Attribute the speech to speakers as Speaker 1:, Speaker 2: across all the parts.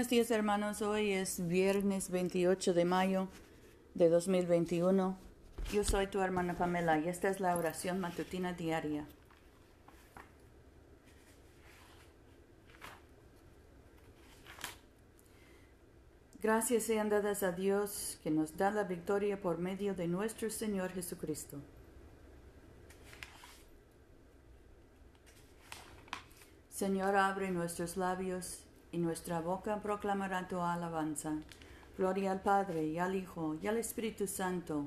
Speaker 1: Buenos días hermanos, hoy es viernes 28 de mayo de 2021. Yo soy tu hermana Pamela y esta es la oración matutina diaria. Gracias sean dadas a Dios que nos da la victoria por medio de nuestro Señor Jesucristo. Señor, abre nuestros labios y nuestra boca proclamará tu alabanza. Gloria al Padre y al Hijo y al Espíritu Santo,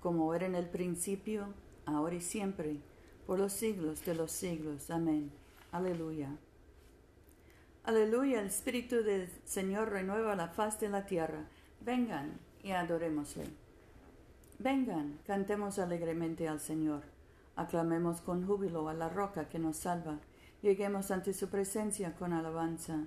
Speaker 1: como era en el principio, ahora y siempre, por los siglos de los siglos. Amén. Aleluya. Aleluya, el Espíritu del Señor renueva la faz de la tierra. Vengan y adorémosle. Vengan, cantemos alegremente al Señor. Aclamemos con júbilo a la roca que nos salva. Lleguemos ante su presencia con alabanza,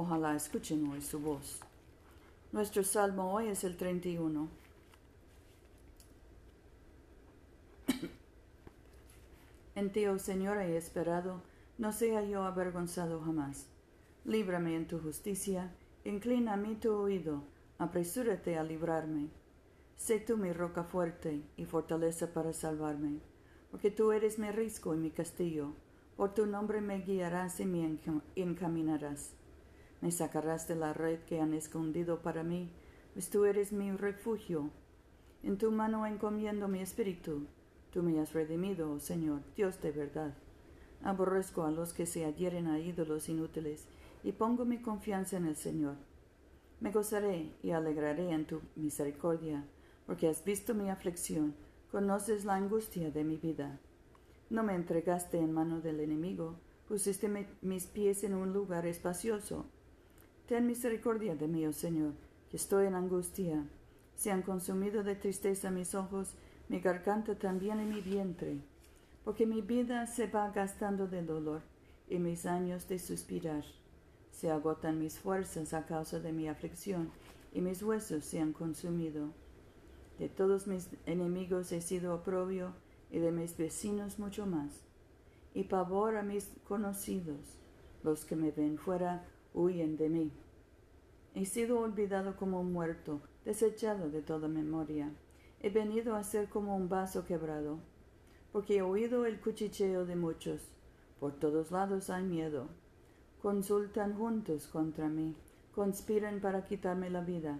Speaker 1: Ojalá escuchen hoy su voz. Nuestro salmo hoy es el 31. en ti, oh Señor, he esperado, no sea yo avergonzado jamás. Líbrame en tu justicia, inclina a mí tu oído, apresúrate a librarme. Sé tú mi roca fuerte y fortaleza para salvarme porque tú eres mi risco y mi castillo. Por tu nombre me guiarás y me encaminarás. Me sacarás de la red que han escondido para mí, pues tú eres mi refugio. En tu mano encomiendo mi espíritu. Tú me has redimido, oh Señor, Dios de verdad. Aborrezco a los que se adhieren a ídolos inútiles y pongo mi confianza en el Señor. Me gozaré y alegraré en tu misericordia, porque has visto mi aflicción Conoces la angustia de mi vida. No me entregaste en mano del enemigo, pusiste mis pies en un lugar espacioso. Ten misericordia de mí, oh Señor, que estoy en angustia. Se han consumido de tristeza mis ojos, mi garganta también y mi vientre, porque mi vida se va gastando de dolor y mis años de suspirar. Se agotan mis fuerzas a causa de mi aflicción, y mis huesos se han consumido. De todos mis enemigos he sido oprobio y de mis vecinos mucho más. Y pavor a mis conocidos, los que me ven fuera huyen de mí. He sido olvidado como un muerto, desechado de toda memoria. He venido a ser como un vaso quebrado, porque he oído el cuchicheo de muchos. Por todos lados hay miedo. Consultan juntos contra mí, conspiran para quitarme la vida.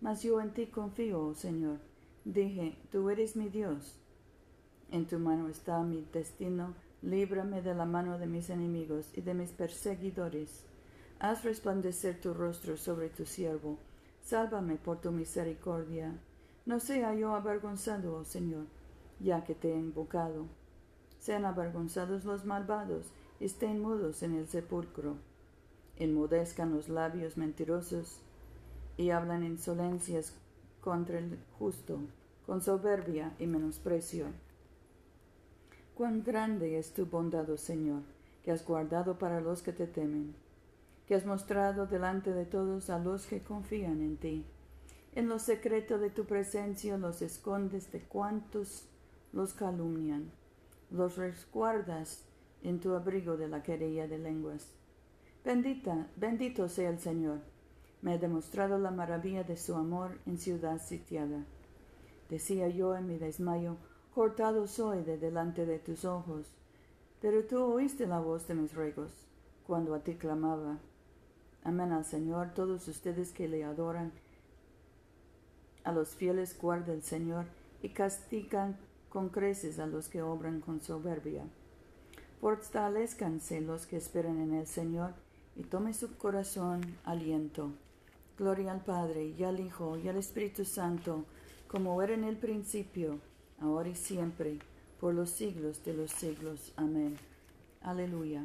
Speaker 1: Mas yo en ti confío, oh Señor. Dije, tú eres mi Dios. En tu mano está mi destino, líbrame de la mano de mis enemigos y de mis perseguidores. Haz resplandecer tu rostro sobre tu siervo, sálvame por tu misericordia. No sea yo avergonzado, oh Señor, ya que te he invocado. Sean avergonzados los malvados, estén mudos en el sepulcro. Enmudezcan los labios mentirosos, y hablan insolencias contra el justo, con soberbia y menosprecio. Cuán grande es tu bondad, oh Señor, que has guardado para los que te temen, que has mostrado delante de todos a los que confían en ti. En lo secreto de tu presencia los escondes de cuantos los calumnian, los resguardas en tu abrigo de la querella de lenguas. Bendita, bendito sea el Señor me ha demostrado la maravilla de su amor en ciudad sitiada. Decía yo en mi desmayo, cortado soy de delante de tus ojos, pero tú oíste la voz de mis ruegos, cuando a ti clamaba. Amén al Señor, todos ustedes que le adoran. A los fieles guarda el Señor y castigan con creces a los que obran con soberbia. Fortalezcanse los que esperan en el Señor y tome su corazón aliento. Gloria al Padre, y al Hijo, y al Espíritu Santo, como era en el principio, ahora y siempre, por los siglos de los siglos. Amén. Aleluya.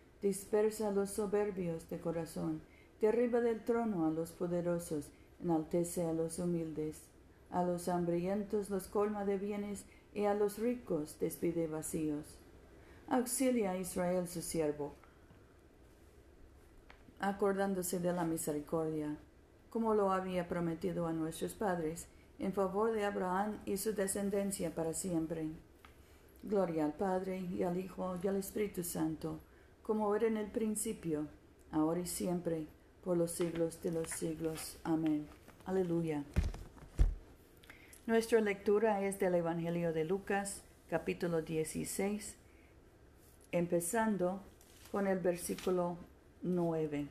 Speaker 1: dispersa a los soberbios de corazón, derriba del trono a los poderosos, enaltece a los humildes. A los hambrientos los colma de bienes y a los ricos despide vacíos. Auxilia a Israel su siervo, acordándose de la misericordia, como lo había prometido a nuestros padres, en favor de Abraham y su descendencia para siempre. Gloria al Padre y al Hijo y al Espíritu Santo, como era en el principio, ahora y siempre, por los siglos de los siglos. Amén. Aleluya. Nuestra lectura es del Evangelio de Lucas, capítulo 16, empezando con el versículo 9.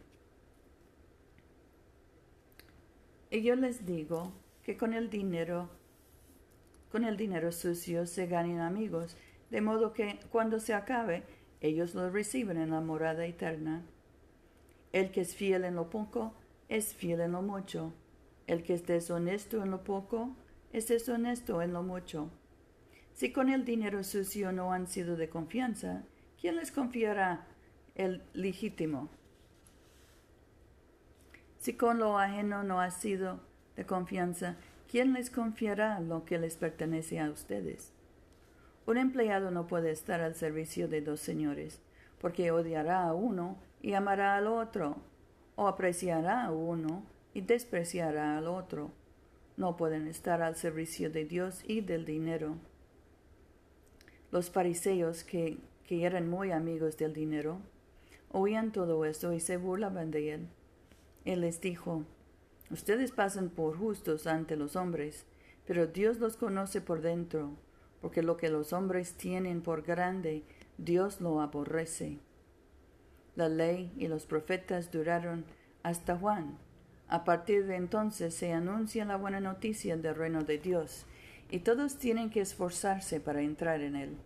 Speaker 1: Y yo les digo que con el dinero, con el dinero sucio se ganen amigos, de modo que cuando se acabe, ellos lo reciben en la morada eterna. El que es fiel en lo poco, es fiel en lo mucho. El que es deshonesto en lo poco, es deshonesto en lo mucho. Si con el dinero sucio no han sido de confianza, ¿quién les confiará el legítimo? Si con lo ajeno no ha sido de confianza, ¿quién les confiará lo que les pertenece a ustedes? Un empleado no puede estar al servicio de dos señores, porque odiará a uno y amará al otro, o apreciará a uno y despreciará al otro. No pueden estar al servicio de Dios y del dinero. Los fariseos, que, que eran muy amigos del dinero, oían todo esto y se burlaban de él. Él les dijo, Ustedes pasan por justos ante los hombres, pero Dios los conoce por dentro, porque lo que los hombres tienen por grande, Dios lo aborrece. La ley y los profetas duraron hasta Juan. A partir de entonces se anuncia la buena noticia del reino de Dios, y todos tienen que esforzarse para entrar en él.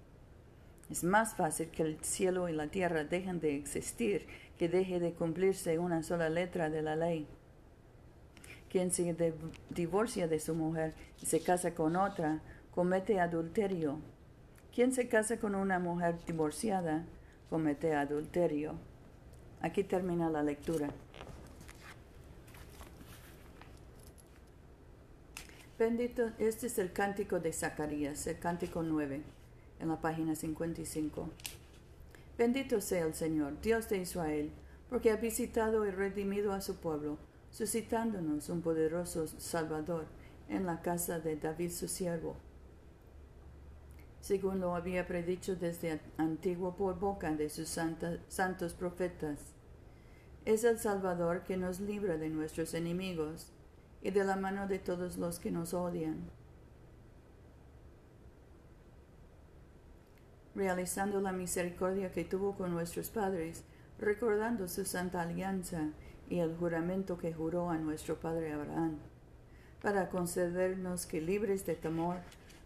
Speaker 1: Es más fácil que el cielo y la tierra dejen de existir que deje de cumplirse una sola letra de la ley. Quien se divorcia de su mujer y se casa con otra, comete adulterio. Quien se casa con una mujer divorciada, comete adulterio. Aquí termina la lectura. Bendito, este es el cántico de Zacarías, el cántico 9, en la página 55. Bendito sea el Señor, Dios de Israel, porque ha visitado y redimido a su pueblo, suscitándonos un poderoso Salvador en la casa de David su siervo, según lo había predicho desde antiguo por boca de sus santos profetas es el Salvador que nos libra de nuestros enemigos y de la mano de todos los que nos odian. Realizando la misericordia que tuvo con nuestros padres, recordando su santa alianza y el juramento que juró a nuestro padre Abraham, para concedernos que libres de temor,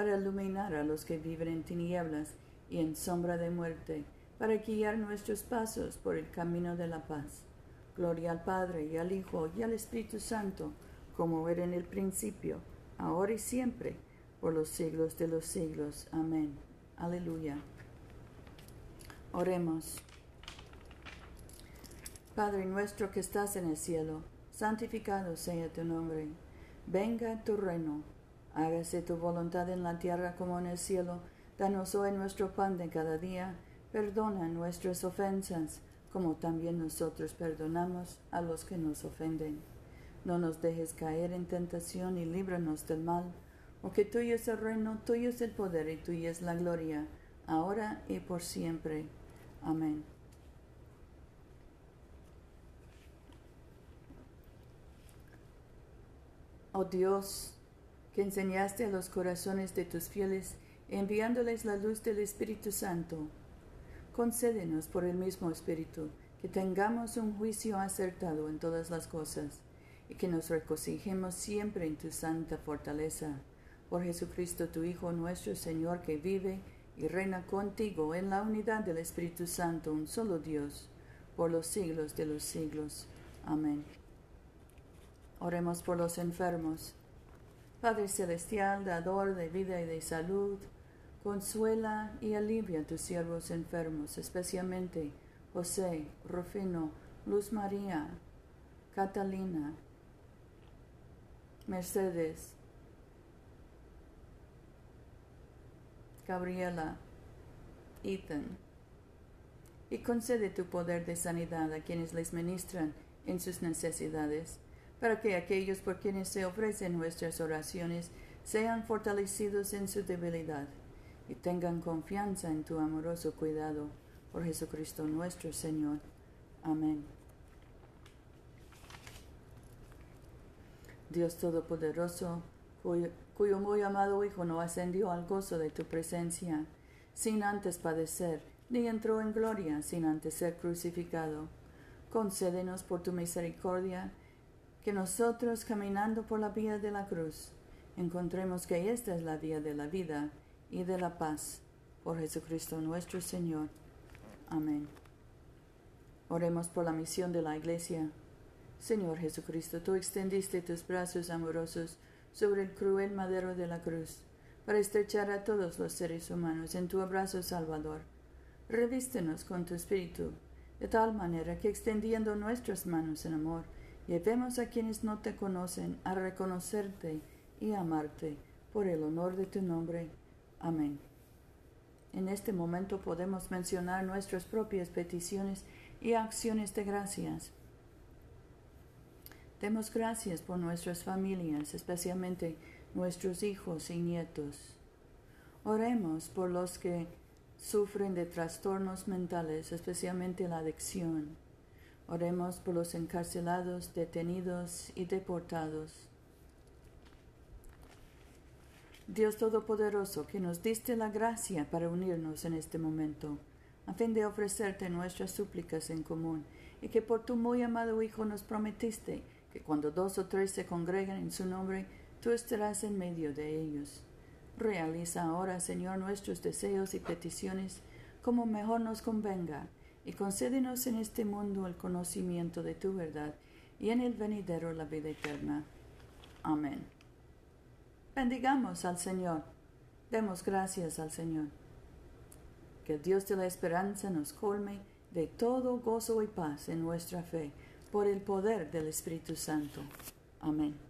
Speaker 1: para iluminar a los que viven en tinieblas y en sombra de muerte, para guiar nuestros pasos por el camino de la paz. Gloria al Padre y al Hijo y al Espíritu Santo, como era en el principio, ahora y siempre, por los siglos de los siglos. Amén. Aleluya. Oremos. Padre nuestro que estás en el cielo, santificado sea tu nombre. Venga tu reino. Hágase tu voluntad en la tierra como en el cielo. Danos hoy nuestro pan de cada día. Perdona nuestras ofensas como también nosotros perdonamos a los que nos ofenden. No nos dejes caer en tentación y líbranos del mal, porque tuyo es el reino, tuyo es el poder y tuya es la gloria, ahora y por siempre. Amén. Oh Dios, que enseñaste a los corazones de tus fieles, enviándoles la luz del Espíritu Santo, concédenos por el mismo Espíritu que tengamos un juicio acertado en todas las cosas y que nos regocijemos siempre en tu santa fortaleza. Por Jesucristo, tu Hijo nuestro Señor, que vive y reina contigo en la unidad del Espíritu Santo, un solo Dios, por los siglos de los siglos. Amén. Oremos por los enfermos. Padre Celestial, dador de vida y de salud, consuela y alivia a tus siervos enfermos, especialmente José, Rufino, Luz María, Catalina, Mercedes, Gabriela, Ethan, y concede tu poder de sanidad a quienes les ministran en sus necesidades, para que aquellos por quienes se ofrecen nuestras oraciones sean fortalecidos en su debilidad y tengan confianza en tu amoroso cuidado por Jesucristo nuestro Señor. Amén. Dios Todopoderoso, cuyo, muy amado Hijo no ascendió al gozo de tu presencia, sin antes padecer, ni entró en gloria sin antes ser crucificado. Concédenos por tu misericordia que nosotros, caminando por la vía de la cruz, encontremos que esta es la vía de la vida y de la paz. Por Jesucristo nuestro Señor. Amén. Oremos por la misión de la Iglesia. Señor Jesucristo, tú extendiste tus brazos amorosos sobre el cruel madero de la cruz, para estrechar a todos los seres humanos en tu abrazo salvador. Revístenos con tu espíritu, de tal manera que extendiendo nuestras manos en amor, llevemos a quienes no te conocen a reconocerte y amarte por el honor de tu nombre. Amén. En este momento podemos mencionar nuestras propias peticiones y acciones de gracias. Demos gracias por nuestras familias, especialmente nuestros hijos y nietos. Oremos por los que sufren de trastornos mentales, especialmente la adicción. Oremos por los encarcelados, detenidos y deportados. Dios Todopoderoso, que nos diste la gracia para unirnos en este momento, a fin de ofrecerte nuestras súplicas en común, y que por tu muy amado Hijo nos prometiste que cuando dos o tres se congregan en su nombre, tú estarás en medio de ellos. Realiza ahora, Señor, nuestros deseos y peticiones como mejor nos convenga, y concédenos en este mundo el conocimiento de tu verdad, y en el venidero la vida eterna. Amén. Bendigamos al Señor. Demos gracias al Señor. Que el Dios de la esperanza nos colme de todo gozo y paz en nuestra fe, por el poder del Espíritu Santo. Amén.